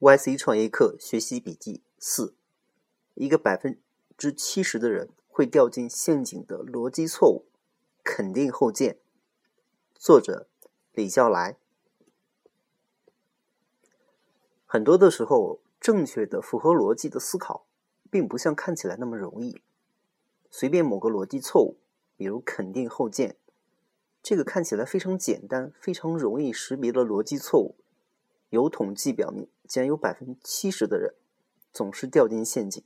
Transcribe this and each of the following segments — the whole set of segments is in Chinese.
YC 创业课学习笔记四：一个百分之七十的人会掉进陷阱的逻辑错误。肯定后见。作者李笑来。很多的时候，正确的、符合逻辑的思考，并不像看起来那么容易。随便某个逻辑错误，比如肯定后见，这个看起来非常简单、非常容易识别的逻辑错误。有统计表明，竟然有百分之七十的人总是掉进陷阱。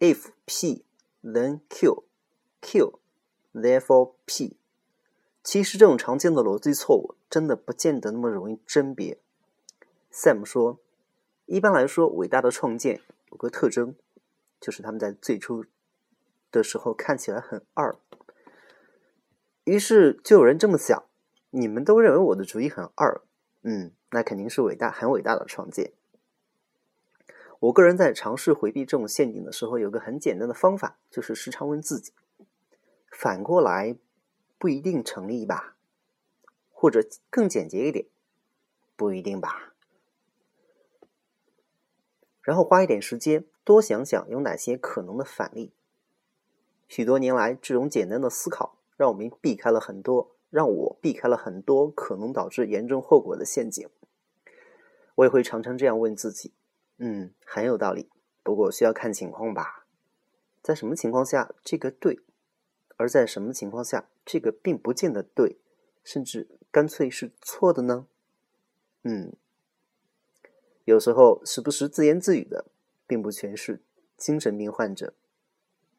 If P, then Q, Q, therefore P。其实这种常见的逻辑错误，真的不见得那么容易甄别。Sam 说，一般来说，伟大的创建有个特征，就是他们在最初的时候看起来很二。于是就有人这么想。你们都认为我的主意很二，嗯，那肯定是伟大、很伟大的创建。我个人在尝试回避这种陷阱的时候，有个很简单的方法，就是时常问自己：反过来不一定成立吧？或者更简洁一点，不一定吧？然后花一点时间，多想想有哪些可能的反例。许多年来，这种简单的思考让我们避开了很多。让我避开了很多可能导致严重后果的陷阱。我也会常常这样问自己：“嗯，很有道理，不过需要看情况吧。在什么情况下这个对，而在什么情况下这个并不见得对，甚至干脆是错的呢？”嗯，有时候时不时自言自语的，并不全是精神病患者。